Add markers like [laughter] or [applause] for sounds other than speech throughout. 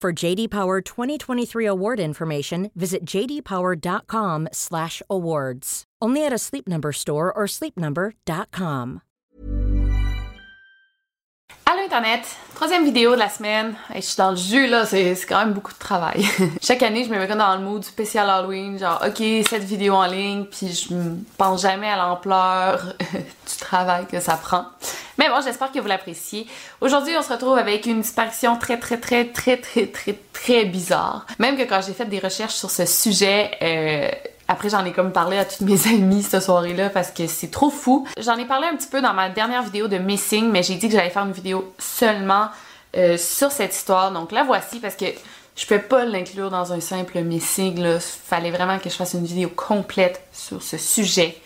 For JD Power 2023 award information, visit jdpower.com/awards. Only at a Sleep Number store or sleepnumber.com. Allô Internet, troisième vidéo de la semaine. je suis dans le jus là, c'est quand même beaucoup de travail. [laughs] Chaque année, je me mets dans le mood spécial Halloween, genre ok, cette vidéo en ligne, puis je pense jamais à l'ampleur [laughs] du travail que ça prend. Mais bon, j'espère que vous l'appréciez. Aujourd'hui, on se retrouve avec une disparition très très très très très très très bizarre. Même que quand j'ai fait des recherches sur ce sujet, euh, après, j'en ai comme parlé à toutes mes [laughs] amies cette soirée-là parce que c'est trop fou. J'en ai parlé un petit peu dans ma dernière vidéo de Missing, mais j'ai dit que j'allais faire une vidéo seulement euh, sur cette histoire. Donc la voici parce que je peux pas l'inclure dans un simple Missing. Là. Fallait vraiment que je fasse une vidéo complète sur ce sujet.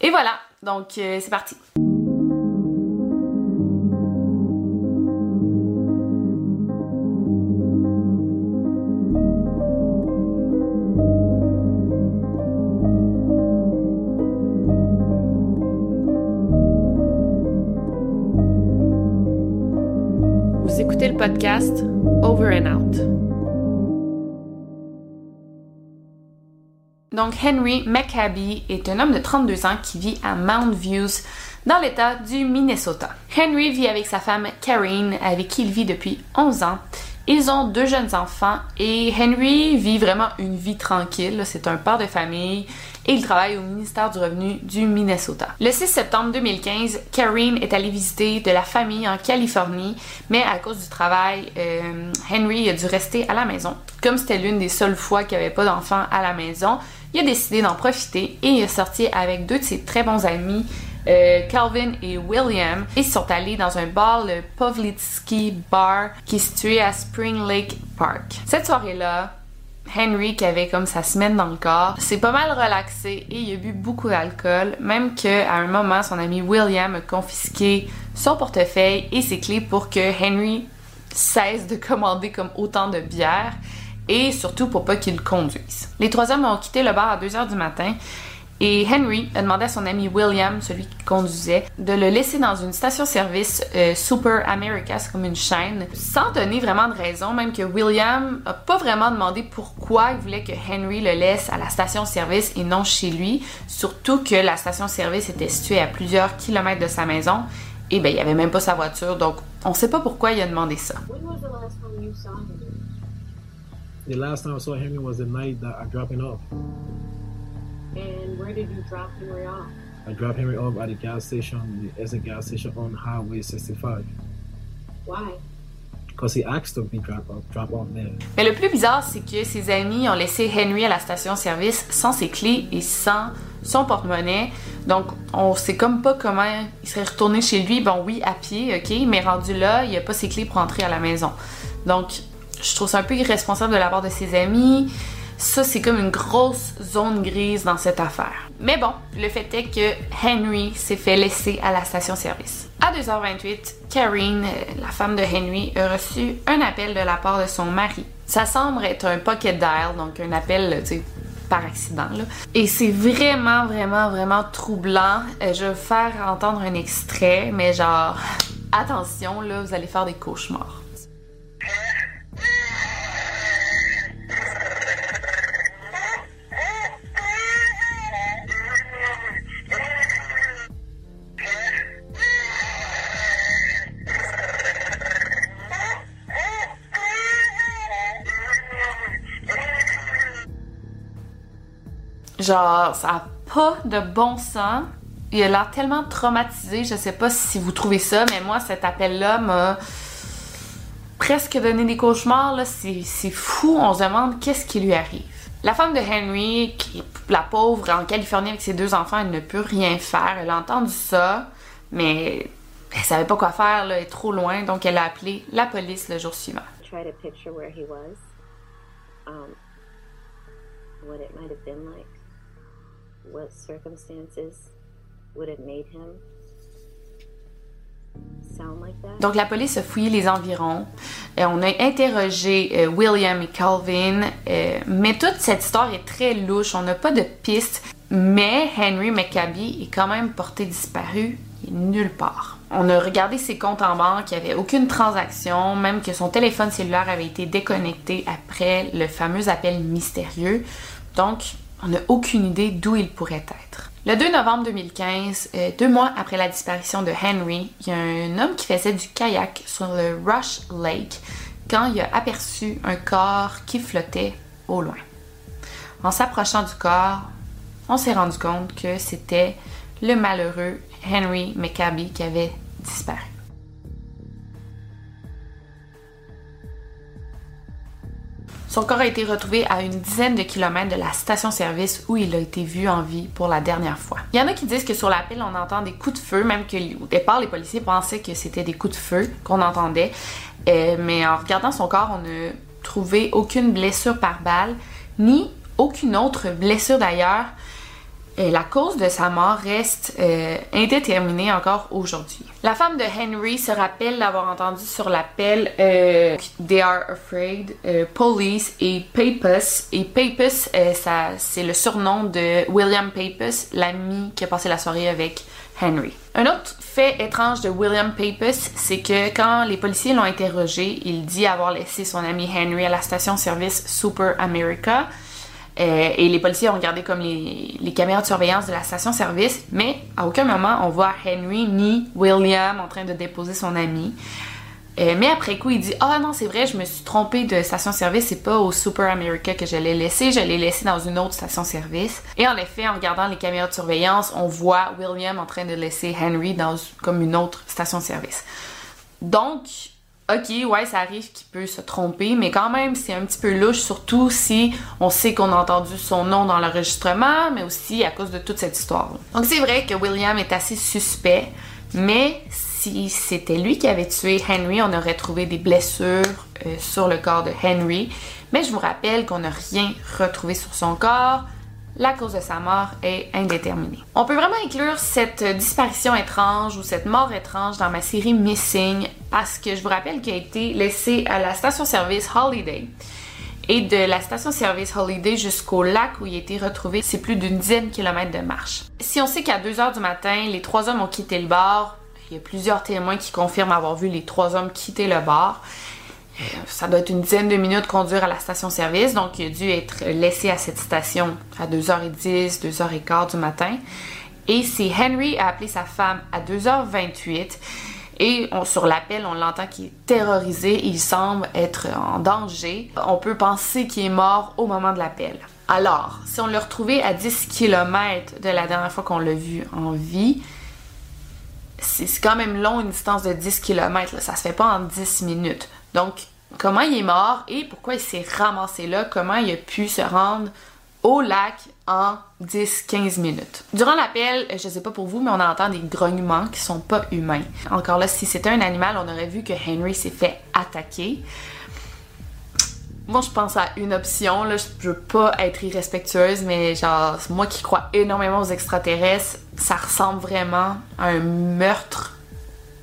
Et voilà, donc euh, c'est parti. Podcast Over and Out. Donc, Henry McCabe est un homme de 32 ans qui vit à Mount Views dans l'État du Minnesota. Henry vit avec sa femme Karine, avec qui il vit depuis 11 ans. Ils ont deux jeunes enfants et Henry vit vraiment une vie tranquille. C'est un père de famille et il travaille au ministère du Revenu du Minnesota. Le 6 septembre 2015, Karine est allée visiter de la famille en Californie, mais à cause du travail, euh, Henry a dû rester à la maison. Comme c'était l'une des seules fois qu'il n'y avait pas d'enfants à la maison, il a décidé d'en profiter et il est sorti avec deux de ses très bons amis euh, Calvin et William, ils sont allés dans un bar, le Povlitsky Bar, qui est situé à Spring Lake Park. Cette soirée-là, Henry, qui avait comme sa semaine dans le corps, s'est pas mal relaxé et il a bu beaucoup d'alcool, même qu'à un moment, son ami William a confisqué son portefeuille et ses clés pour que Henry cesse de commander comme autant de bière et surtout pour pas qu'il conduise. Les trois hommes ont quitté le bar à 2 heures du matin et Henry a demandé à son ami William, celui qui conduisait, de le laisser dans une station-service euh, Super America, c'est comme une chaîne, sans donner vraiment de raison, même que William a pas vraiment demandé pourquoi il voulait que Henry le laisse à la station-service et non chez lui, surtout que la station-service était située à plusieurs kilomètres de sa maison et ben il y avait même pas sa voiture, donc on sait pas pourquoi il a demandé ça. The last time I saw Henry was the night that I dropped him off. And where did you drop Henry off? I dropped Henry off at the gas station, the exit gas station on Highway 65. Why? Because he asked to be drop off, drop off there. Mais le plus bizarre, c'est que ses amis ont laissé Henry à la station-service sans ses clés et sans son porte-monnaie. Donc, on sait comme pas comment il serait retourné chez lui. Bon, oui, à pied, ok, mais rendu là, il a pas ses clés pour entrer à la maison. Donc, je trouve ça un peu irresponsable de la part de ses amis. Ça, c'est comme une grosse zone grise dans cette affaire. Mais bon, le fait est que Henry s'est fait laisser à la station-service. À 2h28, Karine, la femme de Henry, a reçu un appel de la part de son mari. Ça semble être un pocket dial, donc un appel, par accident. Et c'est vraiment, vraiment, vraiment troublant. Euh, je vais faire entendre un extrait, mais genre, [laughs] attention, là, vous allez faire des cauchemars. Genre, ça a pas de bon sens. Il a l'air tellement traumatisé. Je sais pas si vous trouvez ça, mais moi, cet appel-là m'a presque donné des cauchemars. C'est, fou. On se demande qu'est-ce qui lui arrive. La femme de Henry, qui est la pauvre en Californie avec ses deux enfants, elle ne peut rien faire. Elle a entendu ça, mais elle savait pas quoi faire, là, elle est trop loin, donc elle a appelé la police le jour suivant. What circumstances would have made him sound like that? Donc la police a fouillé les environs. Euh, on a interrogé euh, William et Calvin, euh, mais toute cette histoire est très louche. On n'a pas de pistes. Mais Henry McCabe est quand même porté disparu. Il est nulle part. On a regardé ses comptes en banque, il n'y avait aucune transaction, même que son téléphone cellulaire avait été déconnecté après le fameux appel mystérieux. Donc, on n'a aucune idée d'où il pourrait être. Le 2 novembre 2015, euh, deux mois après la disparition de Henry, il y a un homme qui faisait du kayak sur le Rush Lake quand il a aperçu un corps qui flottait au loin. En s'approchant du corps, on s'est rendu compte que c'était le malheureux Henry McCabe qui avait disparu. Son corps a été retrouvé à une dizaine de kilomètres de la station-service où il a été vu en vie pour la dernière fois. Il y en a qui disent que sur l'appel, on entend des coups de feu, même que au départ, les policiers pensaient que c'était des coups de feu qu'on entendait. Euh, mais en regardant son corps, on n'a trouvé aucune blessure par balle, ni aucune autre blessure d'ailleurs. Et la cause de sa mort reste euh, indéterminée encore aujourd'hui. La femme de Henry se rappelle d'avoir entendu sur l'appel euh, They are afraid, euh, police et Papus. Et Papus, euh, ça, c'est le surnom de William Papus, l'ami qui a passé la soirée avec Henry. Un autre fait étrange de William Papus, c'est que quand les policiers l'ont interrogé, il dit avoir laissé son ami Henry à la station-service Super America. Euh, et les policiers ont regardé comme les, caméras de surveillance de la station-service, mais à aucun moment on voit Henry ni William en train de déposer son ami. Euh, mais après coup, il dit Ah non, c'est vrai, je me suis trompé de station-service, c'est pas au Super America que je l'ai laissé, je l'ai laissé dans une autre station-service. Et en effet, en regardant les caméras de surveillance, on voit William en train de laisser Henry dans comme une autre station-service. Donc, ok, ouais, ça arrive qu'il peut se tromper, mais quand même, c'est un petit peu louche, surtout si on sait qu'on a entendu son nom dans l'enregistrement, mais aussi à cause de toute cette histoire. Donc c'est vrai que William est assez suspect, mais si c'était lui qui avait tué Henry, on aurait trouvé des blessures euh, sur le corps de Henry. Mais je vous rappelle qu'on n'a rien retrouvé sur son corps. La cause de sa mort est indéterminée. On peut vraiment inclure cette disparition étrange ou cette mort étrange dans ma série Missing parce que je vous rappelle qu'il a été laissé à la station-service Holiday. Et de la station-service Holiday jusqu'au lac où il a été retrouvé, c'est plus d'une dizaine de kilomètres de marche. Si on sait qu'à 2 heures du matin, les trois hommes ont quitté le bar, il y a plusieurs témoins qui confirment avoir vu les trois hommes quitter le bar. Ça doit être une dizaine de minutes conduire à la station-service, donc il a dû être laissé à cette station à 2h10, 2h15 du matin. Et c'est Henry a appelé sa femme à 2h28 et sur l'appel, on l'entend qu'il est terrorisé, il semble être en danger. On peut penser qu'il est mort au moment de l'appel. Alors, si on l'a retrouvé à 10 km de la dernière fois qu'on l'a vu en vie, c'est c'est quand même long une distance de 10 km, là. ça se fait pas en 10 minutes. Donc, comment il est mort et pourquoi il s'est ramassé là, comment il a pu se rendre au lac en 10-15 minutes. Durant l'appel, je sais pas pour vous, mais on entend des grognements qui sont pas humains. Encore là, si c'était un animal, on aurait vu que Henry s'est fait attaquer. Moi, je pense à une option, là, je veux pas être irrespectueuse, mais genre, moi qui crois énormément aux extraterrestres, ça ressemble vraiment à un meurtre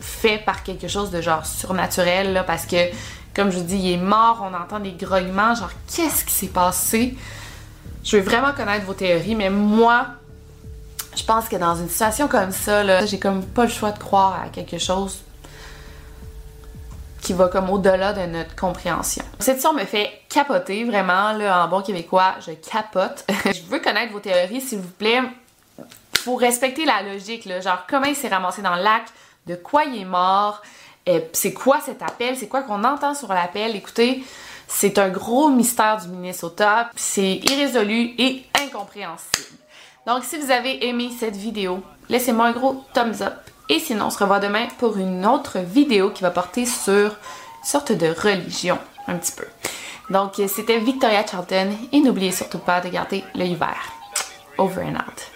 fait par quelque chose de genre surnaturel, parce que, comme je vous dis, il est mort, on entend des grognements, genre, qu'est-ce qui s'est passé? Je veux vraiment connaître vos théories, mais moi, je pense que dans une situation comme ça, j'ai comme pas le choix de croire à quelque chose qui va comme au-delà de notre compréhension. Cette histoire me fait capoter, vraiment, là, en bon québécois, je capote. [laughs] je veux connaître vos théories, s'il vous plaît. Faut respecter la logique, là, genre comment il s'est ramassé dans le lac, de quoi il est mort, Euh, c'est quoi cet appel? C'est quoi qu'on entend sur l'appel? Écoutez, c'est un gros mystère du Minnesota. C'est irrésolu et incompréhensible. Donc, si vous avez aimé cette vidéo, laissez-moi un gros thumbs up. Et sinon, on se revoit demain pour une autre vidéo qui va porter sur une sorte de religion, un petit peu. Donc, c'était Victoria Charlton et n'oubliez surtout pas de garder l'œil vert. Over and out.